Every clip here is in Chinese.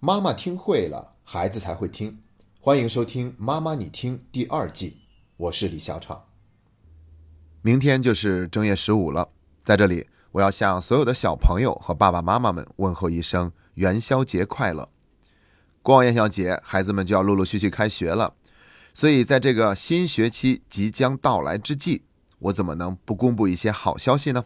妈妈听会了，孩子才会听。欢迎收听《妈妈你听》第二季，我是李小闯。明天就是正月十五了，在这里，我要向所有的小朋友和爸爸妈妈们问候一声元宵节快乐。过完元宵节，孩子们就要陆陆续续开学了，所以在这个新学期即将到来之际，我怎么能不公布一些好消息呢？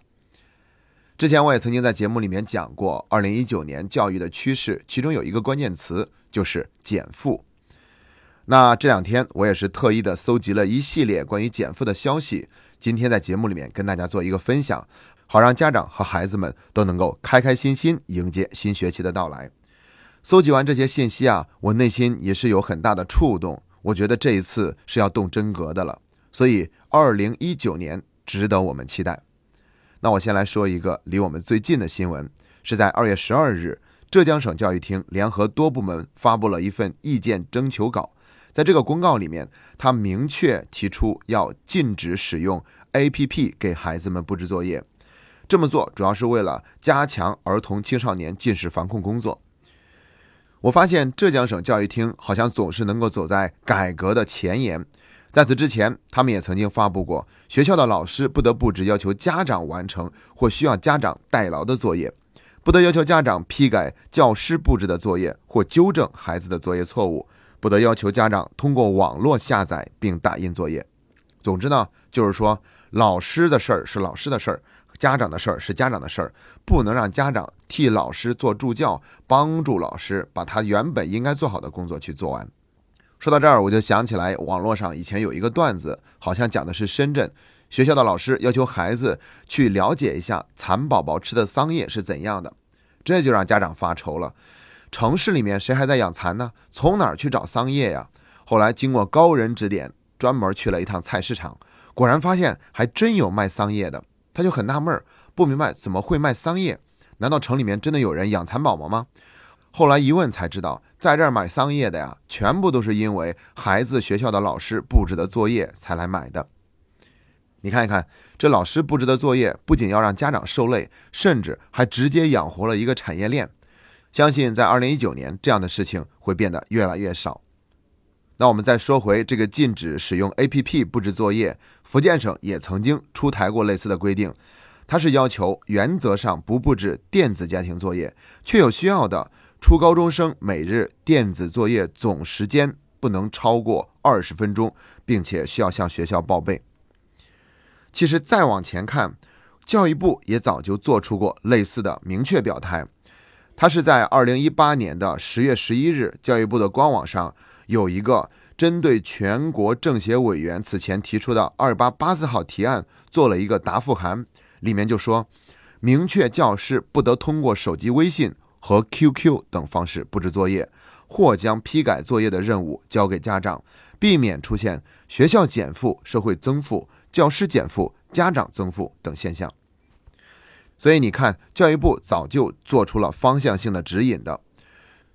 之前我也曾经在节目里面讲过，二零一九年教育的趋势，其中有一个关键词就是减负。那这两天我也是特意的搜集了一系列关于减负的消息，今天在节目里面跟大家做一个分享，好让家长和孩子们都能够开开心心迎接新学期的到来。搜集完这些信息啊，我内心也是有很大的触动，我觉得这一次是要动真格的了，所以二零一九年值得我们期待。那我先来说一个离我们最近的新闻，是在二月十二日，浙江省教育厅联合多部门发布了一份意见征求稿。在这个公告里面，他明确提出要禁止使用 APP 给孩子们布置作业。这么做主要是为了加强儿童青少年近视防控工作。我发现浙江省教育厅好像总是能够走在改革的前沿。在此之前，他们也曾经发布过学校的老师不得布置要求家长完成或需要家长代劳的作业，不得要求家长批改教师布置的作业或纠正孩子的作业错误，不得要求家长通过网络下载并打印作业。总之呢，就是说老师的事儿是老师的事儿，家长的事儿是家长的事儿，不能让家长替老师做助教，帮助老师把他原本应该做好的工作去做完。说到这儿，我就想起来，网络上以前有一个段子，好像讲的是深圳学校的老师要求孩子去了解一下蚕宝宝吃的桑叶是怎样的，这就让家长发愁了。城市里面谁还在养蚕呢？从哪儿去找桑叶呀？后来经过高人指点，专门去了一趟菜市场，果然发现还真有卖桑叶的。他就很纳闷儿，不明白怎么会卖桑叶？难道城里面真的有人养蚕宝宝吗？后来一问才知道，在这儿买桑叶的呀，全部都是因为孩子学校的老师布置的作业才来买的。你看一看，这老师布置的作业不仅要让家长受累，甚至还直接养活了一个产业链。相信在二零一九年，这样的事情会变得越来越少。那我们再说回这个禁止使用 APP 布置作业，福建省也曾经出台过类似的规定，它是要求原则上不布置电子家庭作业，确有需要的。初高中生每日电子作业总时间不能超过二十分钟，并且需要向学校报备。其实再往前看，教育部也早就做出过类似的明确表态。它是在二零一八年的十月十一日，教育部的官网上有一个针对全国政协委员此前提出的二八八四号提案做了一个答复函，里面就说明确教师不得通过手机微信。和 QQ 等方式布置作业，或将批改作业的任务交给家长，避免出现学校减负、社会增负、教师减负、家长增负等现象。所以你看，教育部早就做出了方向性的指引的。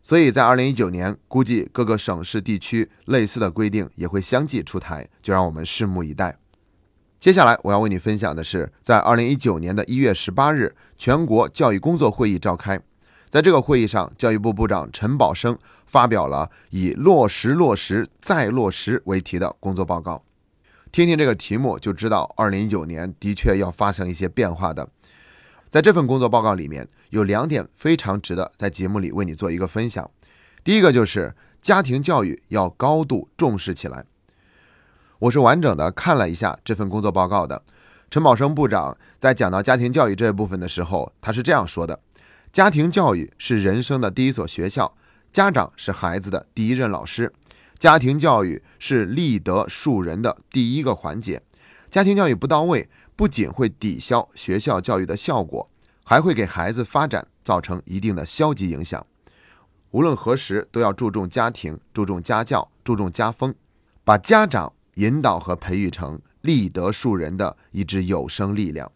所以在二零一九年，估计各个省市地区类似的规定也会相继出台，就让我们拭目以待。接下来我要为你分享的是，在二零一九年的一月十八日，全国教育工作会议召开。在这个会议上，教育部部长陈宝生发表了以“落实、落实、再落实”为题的工作报告。听听这个题目，就知道2019年的确要发生一些变化的。在这份工作报告里面，有两点非常值得在节目里为你做一个分享。第一个就是家庭教育要高度重视起来。我是完整的看了一下这份工作报告的。陈宝生部长在讲到家庭教育这一部分的时候，他是这样说的。家庭教育是人生的第一所学校，家长是孩子的第一任老师。家庭教育是立德树人的第一个环节。家庭教育不到位，不仅会抵消学校教育的效果，还会给孩子发展造成一定的消极影响。无论何时，都要注重家庭，注重家教，注重家风，把家长引导和培育成立德树人的一支有生力量。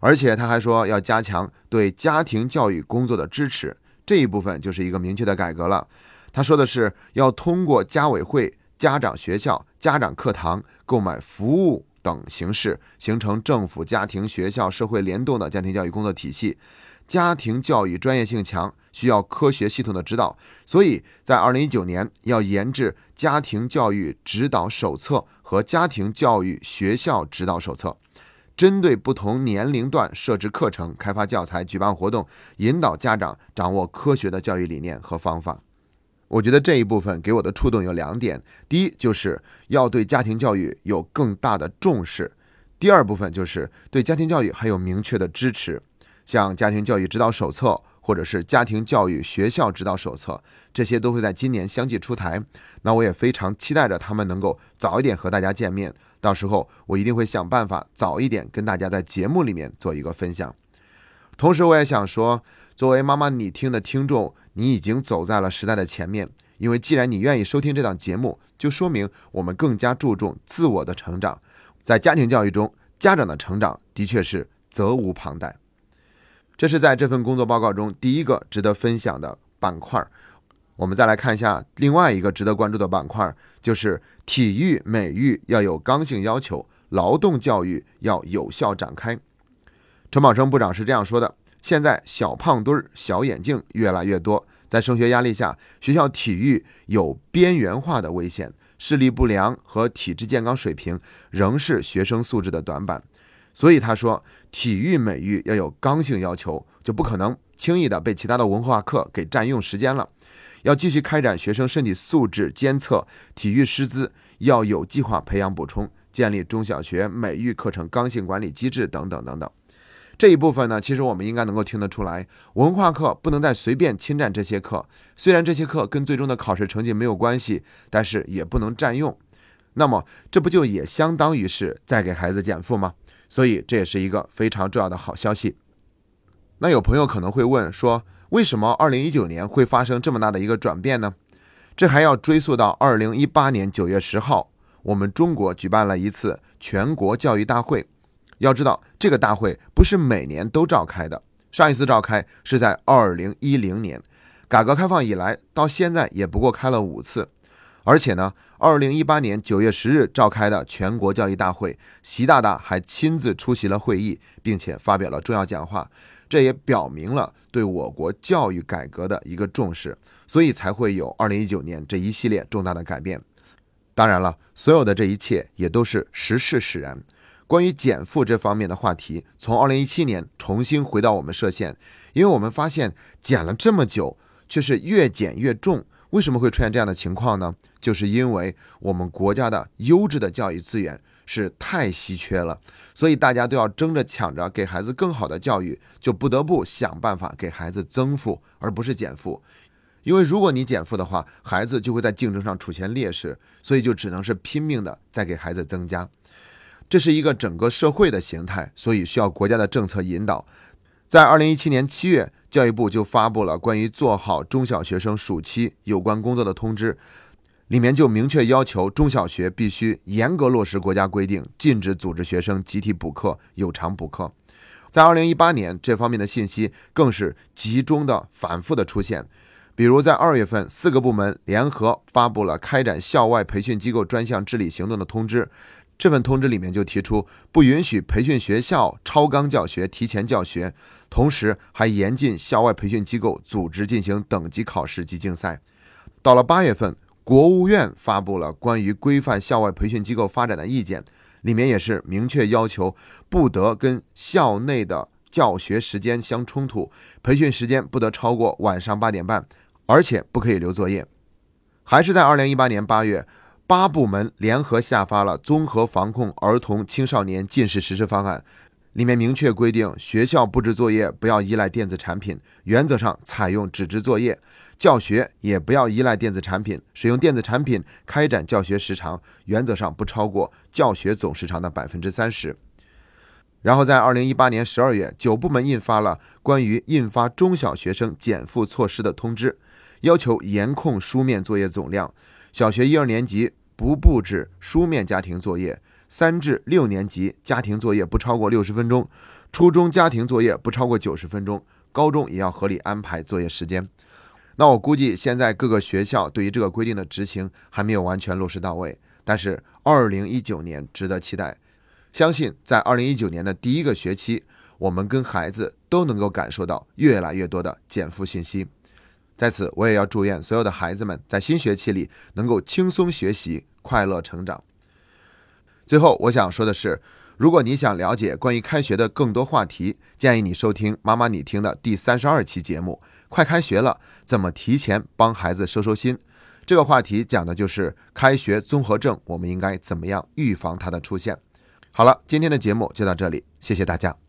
而且他还说要加强对家庭教育工作的支持，这一部分就是一个明确的改革了。他说的是要通过家委会、家长学校、家长课堂购买服务等形式，形成政府、家庭、学校、社会联动的家庭教育工作体系。家庭教育专业性强，需要科学系统的指导，所以在二零一九年要研制家庭教育指导手册和家庭教育学校指导手册，针对不同年龄段设置课程、开发教材、举办活动，引导家长掌握科学的教育理念和方法。我觉得这一部分给我的触动有两点：第一，就是要对家庭教育有更大的重视；第二部分就是对家庭教育还有明确的支持，像家庭教育指导手册或者是家庭教育学校指导手册，这些都会在今年相继出台。那我也非常期待着他们能够早一点和大家见面，到时候我一定会想办法早一点跟大家在节目里面做一个分享。同时，我也想说，作为妈妈你听的听众。你已经走在了时代的前面，因为既然你愿意收听这档节目，就说明我们更加注重自我的成长。在家庭教育中，家长的成长的确是责无旁贷。这是在这份工作报告中第一个值得分享的板块。我们再来看一下另外一个值得关注的板块，就是体育美育要有刚性要求，劳动教育要有效展开。陈宝生部长是这样说的。现在小胖墩儿、小眼镜越来越多，在升学压力下，学校体育有边缘化的危险，视力不良和体质健康水平仍是学生素质的短板。所以他说，体育美育要有刚性要求，就不可能轻易的被其他的文化课给占用时间了。要继续开展学生身体素质监测，体育师资要有计划培养补充，建立中小学美育课程刚性管理机制等等等等。这一部分呢，其实我们应该能够听得出来，文化课不能再随便侵占这些课。虽然这些课跟最终的考试成绩没有关系，但是也不能占用。那么，这不就也相当于是在给孩子减负吗？所以这也是一个非常重要的好消息。那有朋友可能会问说，为什么二零一九年会发生这么大的一个转变呢？这还要追溯到二零一八年九月十号，我们中国举办了一次全国教育大会。要知道，这个大会不是每年都召开的。上一次召开是在二零一零年，改革开放以来到现在也不过开了五次。而且呢，二零一八年九月十日召开的全国教育大会，习大大还亲自出席了会议，并且发表了重要讲话。这也表明了对我国教育改革的一个重视，所以才会有二零一九年这一系列重大的改变。当然了，所有的这一切也都是时势使然。关于减负这方面的话题，从二零一七年重新回到我们涉县，因为我们发现减了这么久，却是越减越重。为什么会出现这样的情况呢？就是因为我们国家的优质的教育资源是太稀缺了，所以大家都要争着抢着给孩子更好的教育，就不得不想办法给孩子增负，而不是减负。因为如果你减负的话，孩子就会在竞争上处现劣势，所以就只能是拼命的在给孩子增加。这是一个整个社会的形态，所以需要国家的政策引导。在二零一七年七月，教育部就发布了关于做好中小学生暑期有关工作的通知，里面就明确要求中小学必须严格落实国家规定，禁止组织学生集体补课、有偿补课。在二零一八年，这方面的信息更是集中的、反复的出现。比如在二月份，四个部门联合发布了开展校外培训机构专项治理行动的通知。这份通知里面就提出，不允许培训学校超纲教学、提前教学，同时还严禁校外培训机构组织进行等级考试及竞赛。到了八月份，国务院发布了关于规范校外培训机构发展的意见，里面也是明确要求，不得跟校内的教学时间相冲突，培训时间不得超过晚上八点半，而且不可以留作业。还是在二零一八年八月。八部门联合下发了综合防控儿童青少年近视实施方案，里面明确规定，学校布置作业不要依赖电子产品，原则上采用纸质作业；教学也不要依赖电子产品，使用电子产品开展教学时长，原则上不超过教学总时长的百分之三十。然后在二零一八年十二月，九部门印发了关于印发中小学生减负措施的通知，要求严控书面作业总量。小学一二年级不布置书面家庭作业，三至六年级家庭作业不超过六十分钟，初中家庭作业不超过九十分钟，高中也要合理安排作业时间。那我估计现在各个学校对于这个规定的执行还没有完全落实到位，但是二零一九年值得期待，相信在二零一九年的第一个学期，我们跟孩子都能够感受到越来越多的减负信息。在此，我也要祝愿所有的孩子们在新学期里能够轻松学习，快乐成长。最后，我想说的是，如果你想了解关于开学的更多话题，建议你收听妈妈你听的第三十二期节目。快开学了，怎么提前帮孩子收收心？这个话题讲的就是开学综合症，我们应该怎么样预防它的出现？好了，今天的节目就到这里，谢谢大家。